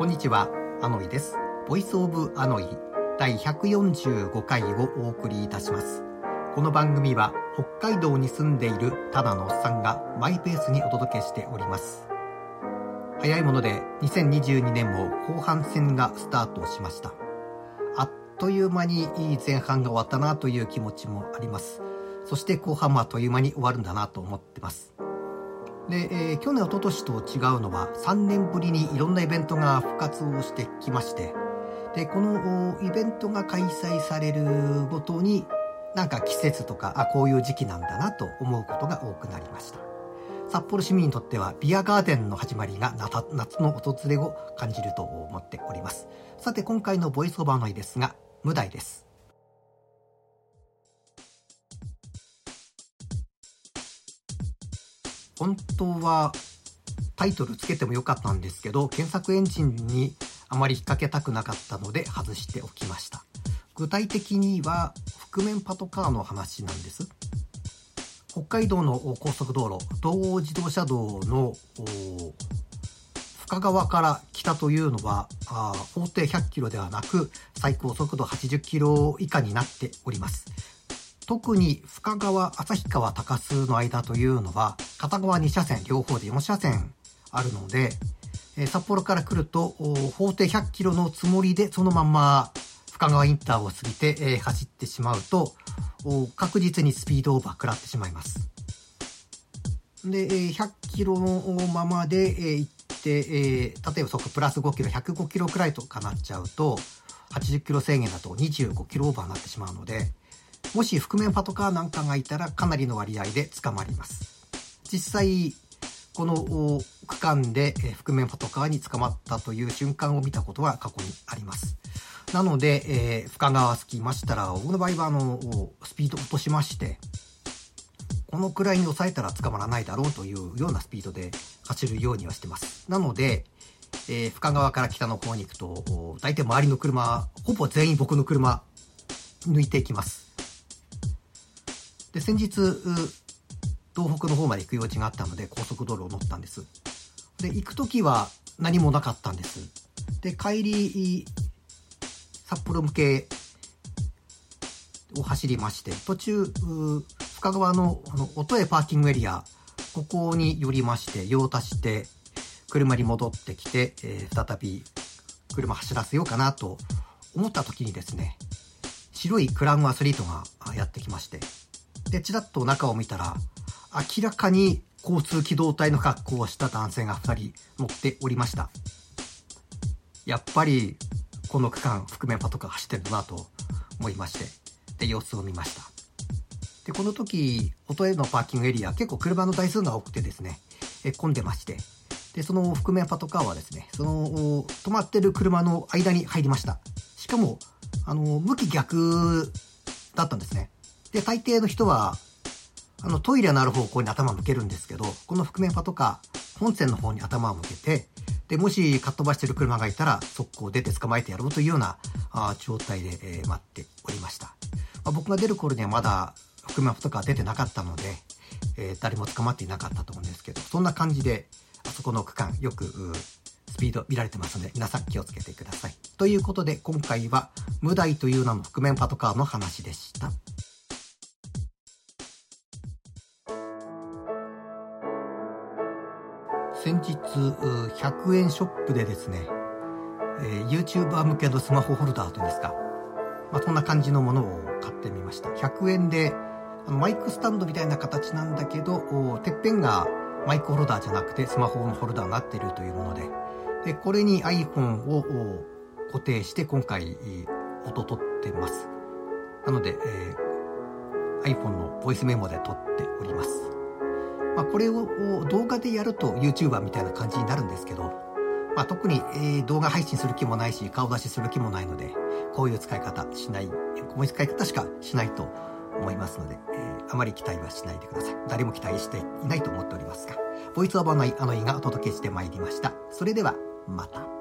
こんにちは、アノイです。 Voice of アノイ第145回をお送りいたします。この番組は北海道に住んでいるただのおっさんがマイペースにお届けしております。早いもので2022年も後半戦がスタートしました。あっという間にいい前半が終わったなという気持ちもあります。そして後半もあっという間に終わるんだなと思ってます。で、えー去年、一昨年と違うのは3年ぶりにいろんなイベントが復活をしてきまして、で、このイベントが開催されるごとに、なんか季節とか、あ、こういう時期なんだなと思うことが多くなりました。札幌市民にとってはビアガーデンの始まりが夏の訪れを感じると思っております。さて今回のボイスオーバーの日ですが、無題です。本当はタイトルつけてもよかったんですけど、検索エンジンにあまり引っ掛けたくなかったので外しておきました。具体的には覆面パトカーの話なんです。北海道の高速道路、道央自動車道の深川から北というのは、法定100キロではなく、最高速度80キロ以下になっております。特に深川、旭川、高須の間というのは、片側2車線、両方で4車線あるので、え札幌から来ると、法定100キロのつもりで、そのまんま深川インターを過ぎて、え走ってしまうと、確実にスピードオーバー食らってしまいます。で、100キロのままで、行って、えー例えばそこプラス5キロ、105キロくらいとかなっちゃうと、80キロ制限だと25キロオーバーになってしまうので、もし覆面パトカーなんかがいたらかなりの割合で捕まります。実際、この区間で覆面パトカーに捕まったという瞬間を見たことは過去にあります。なので、えー深川着きましたら、僕の場合はあの、スピード落としまして、このくらいに抑えたら捕まらないだろうというようなスピードで走るようにはしてます。なので、えー深川から北の方に行くと、大体周りの車、ほぼ全員僕の車、抜いていきます。で、先日、東北の方まで行く用事があったので、高速道路を乗ったんです。で、行く時は何もなかったんです。で、帰り、札幌向けを走りまして、途中、深川のあの音江パーキングエリア、ここに寄りまして、用足して、車に戻ってきて、えー再び車走らせようかなと思った時にですね、白いクラウンアスリートがやってきまして、で、ちらっと中を見たら、明らかに交通機動隊の格好をした男性が2人乗っておりました。やっぱり、この区間、覆面パトカー走ってるなと思いまして、で、様子を見ました。で、この時、音へのパーキングエリア、結構車の台数が多くてですね、え混んでまして、で、その覆面パトカーはですね、その、止まってる車の間に入りました。しかも、あの、向き逆だったんですね。で、大抵の人は、あの、トイレのある方向に頭を向けるんですけど、この覆面パトカー、本線の方に頭を向けて、で、もしかっ飛ばしてる車がいたら、速攻出て捕まえてやろうというようなあ状態で、えー待っておりました。まあ、僕が出る頃にはまだ覆面パトカー出てなかったので、えー誰も捕まっていなかったと思うんですけど、そんな感じで、あそこの区間、よく、スピード見られてますので、皆さん気をつけてください。ということで、今回は、無題という名の覆面パトカーの話でした。先日、100円ショップでですね、えー YouTuber 向けのスマホホルダーというんですか、まあ、そんな感じのものを買ってみました。100円で、あのマイクスタンドみたいな形なんだけど、てっぺんがマイクホルダーじゃなくてスマホのホルダーになっているというもので、で、これに iPhone を固定して今回、えー音取ってます。なので、えー iPhone のボイスメモで撮っております。これを動画でやると YouTuber みたいな感じになるんですけど、まあ、特に、えー動画配信する気もないし、顔出しする気もないので、こういう使い方しない、こういう使い方しかしないと思いますので、えーあまり期待はしないでください。誰も期待していないと思っておりますが、ボイスオーバーのあの意がお届けしてまいりました。それでは、また。